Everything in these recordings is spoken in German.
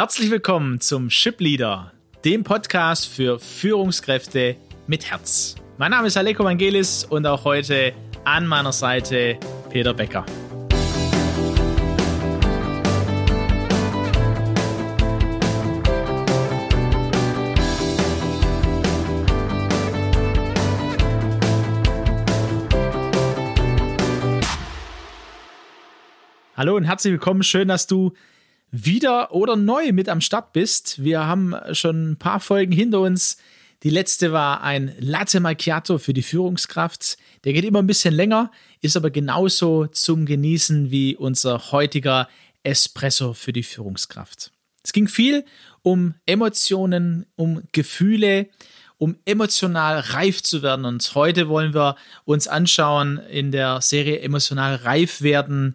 Herzlich willkommen zum Ship Leader, dem Podcast für Führungskräfte mit Herz. Mein Name ist Aleko Vangelis und auch heute an meiner Seite Peter Becker. Hallo und herzlich willkommen. Schön, dass du wieder oder neu mit am Start bist. Wir haben schon ein paar Folgen hinter uns. Die letzte war ein Latte Macchiato für die Führungskraft. Der geht immer ein bisschen länger, ist aber genauso zum Genießen wie unser heutiger Espresso für die Führungskraft. Es ging viel um Emotionen, um Gefühle, um emotional reif zu werden. Und heute wollen wir uns anschauen in der Serie Emotional reif werden,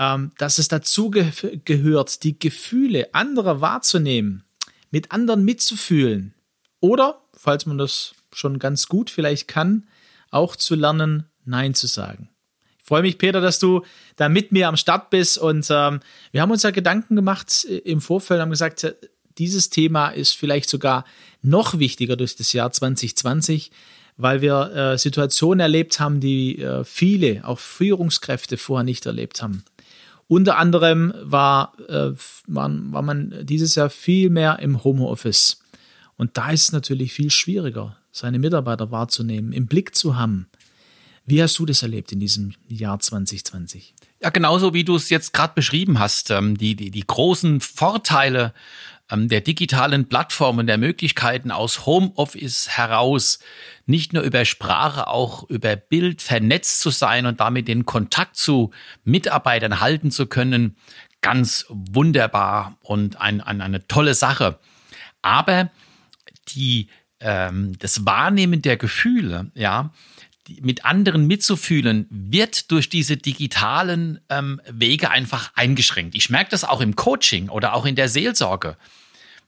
ähm, dass es dazu ge gehört, die Gefühle anderer wahrzunehmen, mit anderen mitzufühlen oder, falls man das schon ganz gut vielleicht kann, auch zu lernen, Nein zu sagen. Ich freue mich, Peter, dass du da mit mir am Start bist und ähm, wir haben uns ja Gedanken gemacht äh, im Vorfeld, haben gesagt, äh, dieses Thema ist vielleicht sogar noch wichtiger durch das Jahr 2020, weil wir äh, Situationen erlebt haben, die äh, viele, auch Führungskräfte vorher nicht erlebt haben. Unter anderem war, äh, man, war man dieses Jahr viel mehr im Homeoffice. Und da ist es natürlich viel schwieriger, seine Mitarbeiter wahrzunehmen, im Blick zu haben. Wie hast du das erlebt in diesem Jahr 2020? Ja, genauso wie du es jetzt gerade beschrieben hast, ähm, die, die, die großen Vorteile der digitalen Plattformen, der Möglichkeiten aus Homeoffice heraus nicht nur über Sprache, auch über Bild vernetzt zu sein und damit den Kontakt zu Mitarbeitern halten zu können, ganz wunderbar und ein, ein, eine tolle Sache. Aber die, ähm, das Wahrnehmen der Gefühle, ja, mit anderen mitzufühlen, wird durch diese digitalen ähm, Wege einfach eingeschränkt. Ich merke das auch im Coaching oder auch in der Seelsorge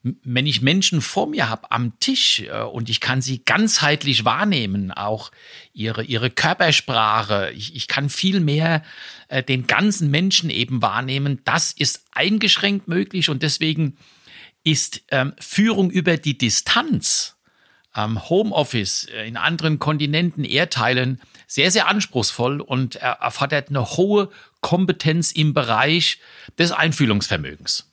wenn ich Menschen vor mir habe am Tisch äh, und ich kann sie ganzheitlich wahrnehmen, auch ihre, ihre Körpersprache, ich, ich kann viel mehr äh, den ganzen Menschen eben wahrnehmen, das ist eingeschränkt möglich und deswegen ist ähm, Führung über die Distanz, ähm, Homeoffice äh, in anderen Kontinenten, Erdteilen sehr, sehr anspruchsvoll und erfordert eine hohe Kompetenz im Bereich des Einfühlungsvermögens.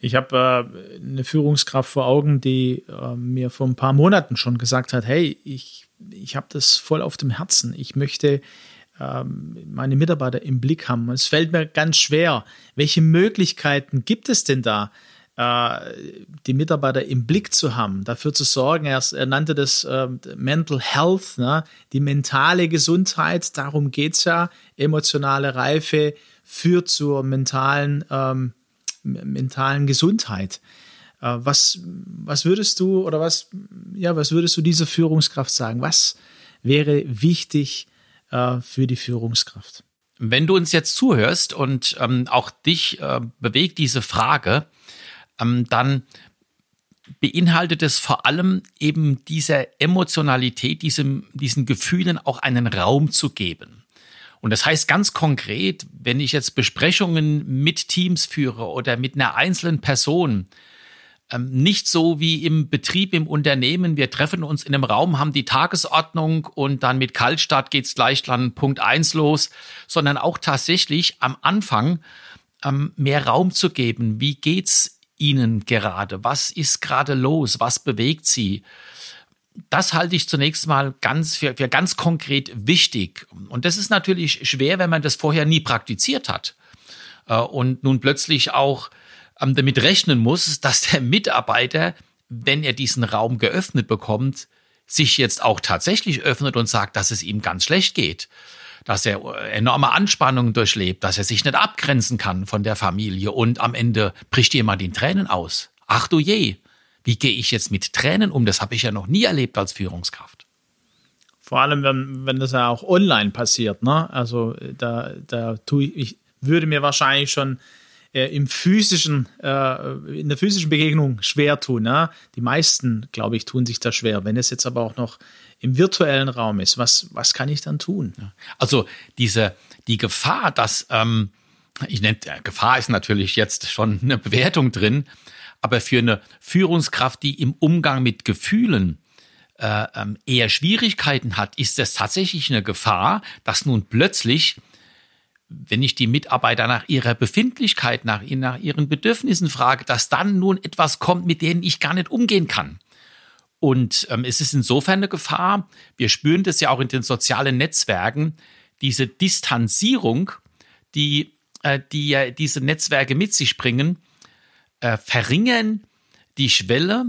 Ich habe äh, eine Führungskraft vor Augen, die äh, mir vor ein paar Monaten schon gesagt hat, hey, ich, ich habe das voll auf dem Herzen. Ich möchte ähm, meine Mitarbeiter im Blick haben. Es fällt mir ganz schwer. Welche Möglichkeiten gibt es denn da, die Mitarbeiter im Blick zu haben, dafür zu sorgen? Er, er nannte das äh, Mental Health, ne? die mentale Gesundheit. Darum geht es ja. Emotionale Reife führt zur mentalen ähm, mentalen Gesundheit. Äh, was, was würdest du oder was, ja, was würdest du dieser Führungskraft sagen? Was wäre wichtig äh, für die Führungskraft? Wenn du uns jetzt zuhörst und ähm, auch dich äh, bewegt diese Frage, ähm, dann beinhaltet es vor allem eben dieser Emotionalität, diesem, diesen Gefühlen auch einen Raum zu geben. Und das heißt ganz konkret, wenn ich jetzt Besprechungen mit Teams führe oder mit einer einzelnen Person, ähm, nicht so wie im Betrieb, im Unternehmen. Wir treffen uns in einem Raum, haben die Tagesordnung und dann mit Kaltstart geht's gleich dann Punkt eins los, sondern auch tatsächlich am Anfang ähm, mehr Raum zu geben. Wie geht's Ihnen gerade? Was ist gerade los? Was bewegt Sie? das halte ich zunächst mal ganz für, für ganz konkret wichtig. Und das ist natürlich schwer, wenn man das vorher nie praktiziert hat äh, und nun plötzlich auch ähm, damit rechnen muss, dass der Mitarbeiter, wenn er diesen Raum geöffnet bekommt, sich jetzt auch tatsächlich öffnet und sagt, dass es ihm ganz schlecht geht, dass er enorme Anspannungen durchlebt, dass er sich nicht abgrenzen kann von der Familie und am Ende bricht jemand in Tränen aus. Ach du je, wie gehe ich jetzt mit Tränen um? Das habe ich ja noch nie erlebt als Führungskraft. Vor allem, wenn, wenn das ja auch online passiert, ne? Also da, da tue ich, ich würde mir wahrscheinlich schon äh, im physischen, äh, in der physischen Begegnung schwer tun. Ne? Die meisten, glaube ich, tun sich da schwer. Wenn es jetzt aber auch noch im virtuellen Raum ist, was, was kann ich dann tun? Also diese, die Gefahr, dass ähm, ich nenne, Gefahr ist natürlich jetzt schon eine Bewertung drin, aber für eine Führungskraft, die im Umgang mit Gefühlen äh, ähm, eher Schwierigkeiten hat, ist es tatsächlich eine Gefahr, dass nun plötzlich, wenn ich die Mitarbeiter nach ihrer Befindlichkeit, nach, nach ihren Bedürfnissen frage, dass dann nun etwas kommt, mit denen ich gar nicht umgehen kann. Und ähm, es ist insofern eine Gefahr, wir spüren das ja auch in den sozialen Netzwerken, diese Distanzierung, die, äh, die ja diese Netzwerke mit sich bringen, äh, verringern die Schwelle,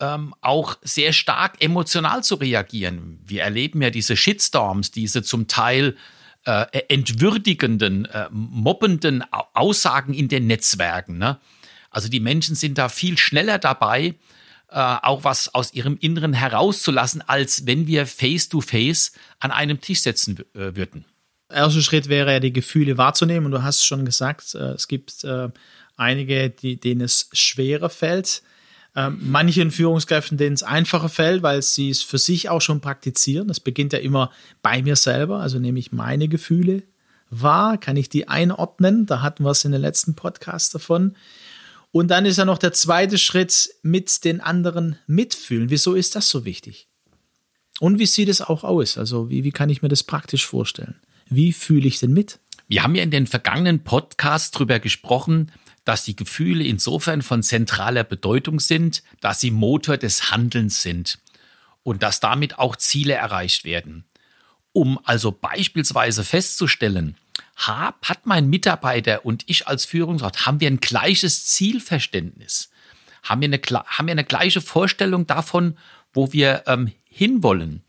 ähm, auch sehr stark emotional zu reagieren. Wir erleben ja diese Shitstorms, diese zum Teil äh, entwürdigenden, äh, mobbenden Aussagen in den Netzwerken. Ne? Also die Menschen sind da viel schneller dabei, äh, auch was aus ihrem Inneren herauszulassen, als wenn wir face-to-face -face an einem Tisch sitzen äh, würden. Erster Schritt wäre ja, die Gefühle wahrzunehmen. Und du hast schon gesagt, äh, es gibt äh, einige, die, denen es schwerer fällt. Ähm, manchen Führungskräften, denen es einfacher fällt, weil sie es für sich auch schon praktizieren. Das beginnt ja immer bei mir selber, also nehme ich meine Gefühle wahr, kann ich die einordnen. Da hatten wir es in den letzten Podcast davon. Und dann ist ja noch der zweite Schritt mit den anderen mitfühlen. Wieso ist das so wichtig? Und wie sieht es auch aus? Also wie, wie kann ich mir das praktisch vorstellen? Wie fühle ich denn mit? Wir haben ja in den vergangenen Podcasts darüber gesprochen, dass die Gefühle insofern von zentraler Bedeutung sind, dass sie Motor des Handelns sind und dass damit auch Ziele erreicht werden. Um also beispielsweise festzustellen, hat mein Mitarbeiter und ich als Führungskraft, haben wir ein gleiches Zielverständnis? Haben wir eine, haben wir eine gleiche Vorstellung davon, wo wir ähm, hinwollen?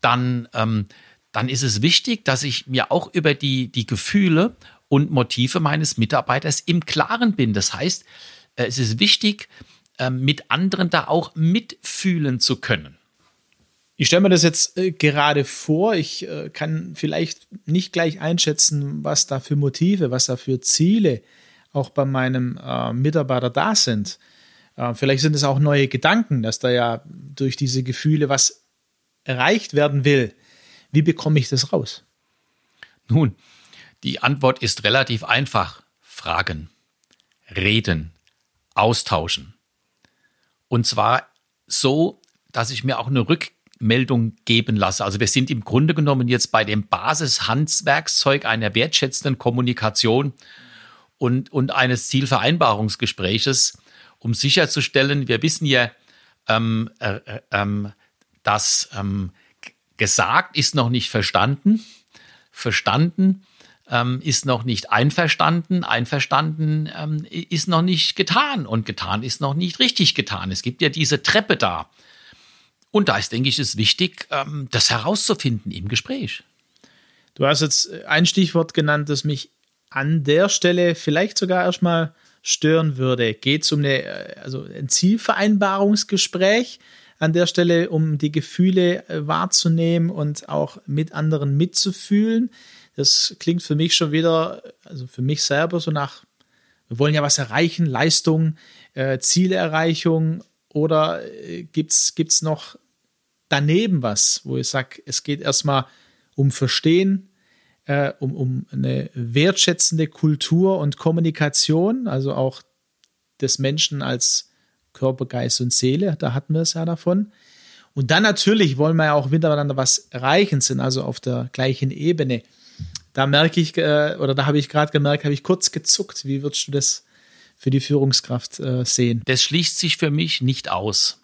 Dann, ähm, dann ist es wichtig, dass ich mir auch über die, die Gefühle und Motive meines Mitarbeiters im Klaren bin. Das heißt, äh, es ist wichtig, ähm, mit anderen da auch mitfühlen zu können. Ich stelle mir das jetzt äh, gerade vor. Ich äh, kann vielleicht nicht gleich einschätzen, was da für Motive, was da für Ziele auch bei meinem Mitarbeiter da sind. Vielleicht sind es auch neue Gedanken, dass da ja durch diese Gefühle was erreicht werden will. Wie bekomme ich das raus? Nun, die Antwort ist relativ einfach. Fragen, reden, austauschen. Und zwar so, dass ich mir auch eine Rückmeldung geben lasse. Also wir sind im Grunde genommen jetzt bei dem Basishandwerkszeug einer wertschätzenden Kommunikation und, und eines Zielvereinbarungsgespräches, um sicherzustellen, wir wissen ja, ähm, äh, äh, ähm, dass ähm, gesagt ist noch nicht verstanden, verstanden ähm, ist noch nicht einverstanden, einverstanden ähm, ist noch nicht getan und getan ist noch nicht richtig getan. Es gibt ja diese Treppe da. Und da ist, denke ich, es wichtig, ähm, das herauszufinden im Gespräch. Du hast jetzt ein Stichwort genannt, das mich an der Stelle vielleicht sogar erstmal stören würde. Geht es um eine, äh, also ein Zielvereinbarungsgespräch an der Stelle, um die Gefühle äh, wahrzunehmen und auch mit anderen mitzufühlen? Das klingt für mich schon wieder, also für mich selber so nach, wir wollen ja was erreichen, Leistung, äh, Zielerreichung oder äh, gibt es noch daneben was, wo ich sage, es geht erstmal um Verstehen, äh, um, um eine wertschätzende Kultur und Kommunikation, also auch des Menschen als Körper, Geist und Seele, da hatten wir es ja davon. Und dann natürlich wollen wir ja auch miteinander was erreichen, sind also auf der gleichen Ebene da merke ich, äh, oder da habe ich gerade gemerkt, habe ich kurz gezuckt. Wie würdest du das für die Führungskraft äh, sehen? Das schließt sich für mich nicht aus.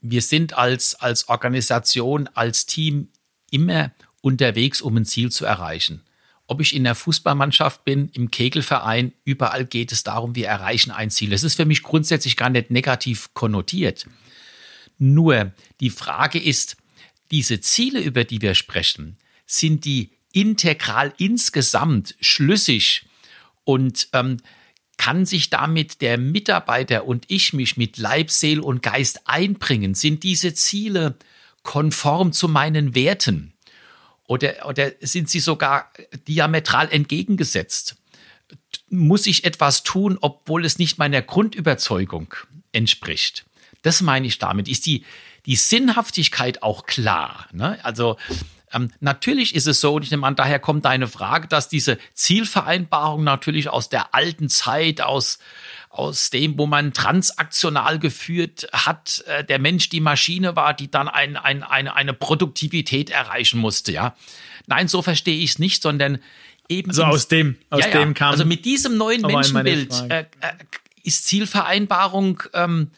Wir sind als, als Organisation, als Team immer unterwegs, um ein Ziel zu erreichen. Ob ich in der Fußballmannschaft bin, im Kegelverein, überall geht es darum, wir erreichen ein Ziel. Das ist für mich grundsätzlich gar nicht negativ konnotiert. Nur die Frage ist, diese Ziele, über die wir sprechen, sind die integral insgesamt schlüssig und ähm, kann sich damit der Mitarbeiter und ich mich mit Leib, Seel und Geist einbringen? Sind diese Ziele konform zu meinen Werten? Oder, oder sind sie sogar diametral entgegengesetzt? Muss ich etwas tun, obwohl es nicht meiner Grundüberzeugung entspricht? Das meine ich damit. Ist die, die Sinnhaftigkeit auch klar? Ne? Also Ähm, natürlich ist es so, und ich nehme an, daher kommt deine Frage, dass diese Zielvereinbarung natürlich aus der alten Zeit, aus, aus dem, wo man transaktional geführt hat, äh, der Mensch die Maschine war, die dann ein, ein, eine, eine Produktivität erreichen musste, ja. Nein, so verstehe ich es nicht, sondern eben. Also aus dem, aus ja, dem kam. Also mit diesem neuen Menschenbild äh, äh, ist Zielvereinbarung, ähm,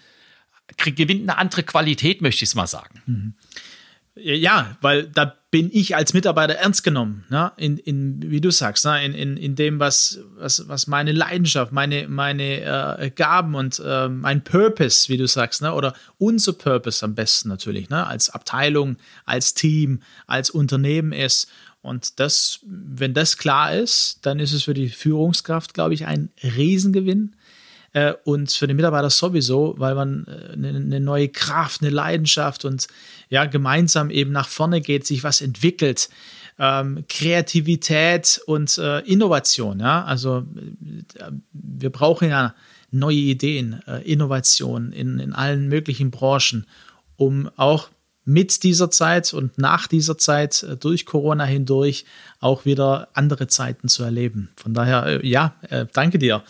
gewinnt eine andere Qualität, möchte ich es mal sagen. Mhm. Ja, weil da bin ich als Mitarbeiter ernst genommen, ne? in, in, wie du sagst, ne? in, in, in dem, was, was, was meine Leidenschaft, meine, meine äh, Gaben und äh, mein Purpose, wie du sagst, ne? oder unser Purpose am besten natürlich, ne? als Abteilung, als Team, als Unternehmen ist. Und das, wenn das klar ist, dann ist es für die Führungskraft, glaube ich, ein Riesengewinn äh, und für den Mitarbeiter sowieso, weil man eine, äh, eine neue Kraft, eine Leidenschaft und ja, gemeinsam eben nach vorne geht, sich was entwickelt. Ähm, Kreativität und äh, Innovation, ja, also äh, wir brauchen ja neue Ideen, äh, Innovation in, in allen möglichen Branchen, um auch mit dieser Zeit und nach dieser Zeit äh, durch Corona hindurch auch wieder andere Zeiten zu erleben. Von daher, ja, danke dir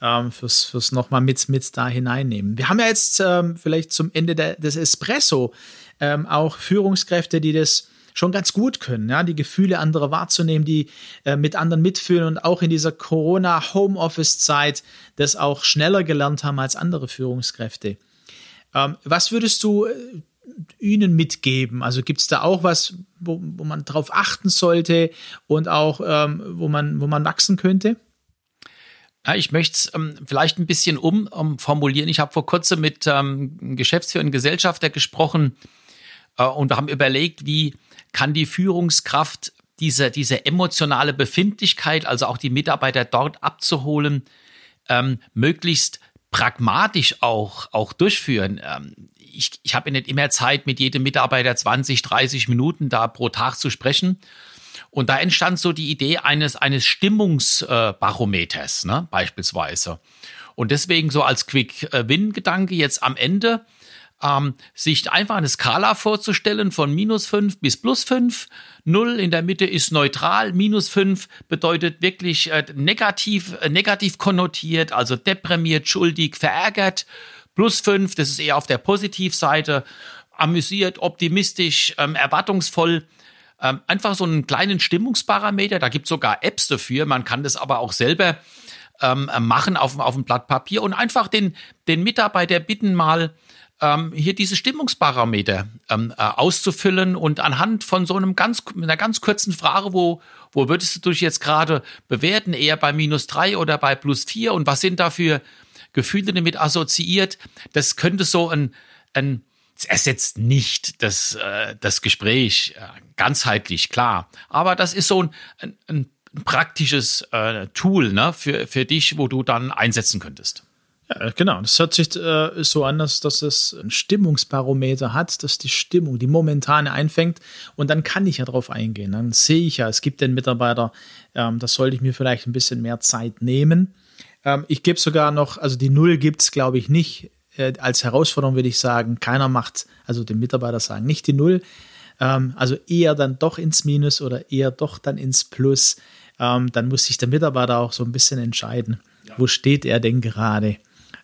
ähm, fürs, fürs nochmal mit, mit da hineinnehmen. Wir haben ja jetzt ähm, vielleicht zum Ende der, des Espresso ähm, auch Führungskräfte, die das schon ganz gut können, ja, die Gefühle anderer wahrzunehmen, die äh, mit anderen mitfühlen und auch in dieser Corona-Homeoffice-Zeit das auch schneller gelernt haben als andere Führungskräfte. Ähm, was würdest du äh, ihnen mitgeben? Also gibt es da auch was, wo, wo man darauf achten sollte und auch ähm, wo, man, wo man wachsen könnte? Ja, ich möchte es ähm, vielleicht ein bisschen umformulieren. Ich habe vor kurzem mit ähm, Geschäftsführer und Gesellschafter gesprochen äh, und wir haben überlegt, wie kann die Führungskraft diese, diese emotionale Befindlichkeit, also auch die Mitarbeiter dort abzuholen, ähm, möglichst pragmatisch auch, auch durchführen. Ähm, ich ich habe nicht immer Zeit, mit jedem Mitarbeiter 20, 30 Minuten da pro Tag zu sprechen. Und da entstand so die Idee eines, eines Stimmungsbarometers, ne, beispielsweise. Und deswegen so als Quick-Win-Gedanke jetzt am Ende, ähm, sich einfach eine Skala vorzustellen von minus fünf bis plus fünf. Null in der Mitte ist neutral. Minus fünf bedeutet wirklich äh, negativ, äh, negativ konnotiert, also deprimiert, schuldig, verärgert. Plus fünf, das ist eher auf der Positivseite, amüsiert, optimistisch, ähm, erwartungsvoll. Ähm, einfach so einen kleinen Stimmungsparameter. Da gibt es sogar Apps dafür. Man kann das aber auch selber ähm, machen auf, auf einem Blatt Papier und einfach den, den Mitarbeiter bitten, mal ähm, hier diese Stimmungsparameter ähm, äh, auszufüllen und anhand von so einem ganz, einer ganz kurzen Frage, wo, wo würdest du dich jetzt gerade bewerten, eher bei minus drei oder bei plus vier und was sind da für Gefühle damit assoziiert? Das könnte so ein, ein es ersetzt nicht das, äh, das Gespräch äh, ganzheitlich, klar. Aber das ist so ein, ein, praktisches äh, Tool ne, für, für dich, wo du dann einsetzen könntest. Ja, genau. Das hört sich so an, dass, dass es ein Stimmungsbarometer hat, dass die Stimmung, die momentane einfängt. Und dann kann ich ja drauf eingehen. Dann sehe ich ja, es gibt den Mitarbeiter, ähm, das sollte ich mir vielleicht ein bisschen mehr Zeit nehmen. Ähm, ich gebe sogar noch, also die Null gibt es, glaube ich, nicht äh, als Herausforderung würde ich sagen, keiner macht, also dem Mitarbeiter sagen, nicht die Null, ähm, also eher dann doch ins Minus oder eher doch dann ins Plus. Ähm, dann muss sich der Mitarbeiter auch so ein bisschen entscheiden, ja. wo steht er denn gerade.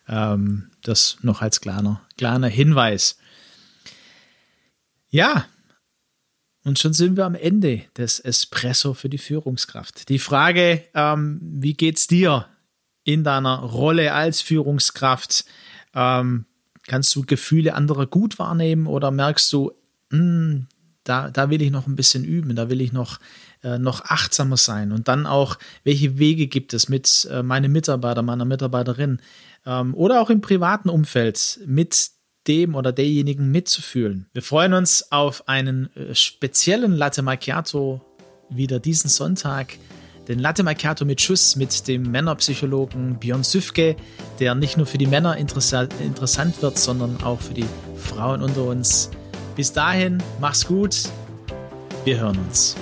Ähm, das noch als kleiner, kleiner Hinweis. Ja, und schon sind wir am Ende des Espresso für die Führungskraft. Die Frage, ähm, wie geht's dir in deiner Rolle als Führungskraft? Ähm, kannst du Gefühle anderer gut wahrnehmen oder merkst du, mh, hm, da, da will ich noch ein bisschen üben, da will ich noch, äh, noch achtsamer sein. Und dann auch, welche Wege gibt es mit äh, meinem Mitarbeiter, meiner Mitarbeiterin ähm, oder auch im privaten Umfeld mit dem oder derjenigen mitzufühlen. Wir freuen uns auf einen äh, speziellen Latte Macchiato wieder diesen Sonntag den Latte Macchiato mit Schuss mit dem Männerpsychologen Björn Süfke, der nicht nur für die Männer interessant, interessant wird, sondern auch für die Frauen unter uns. Bis dahin, mach's gut, wir hören uns.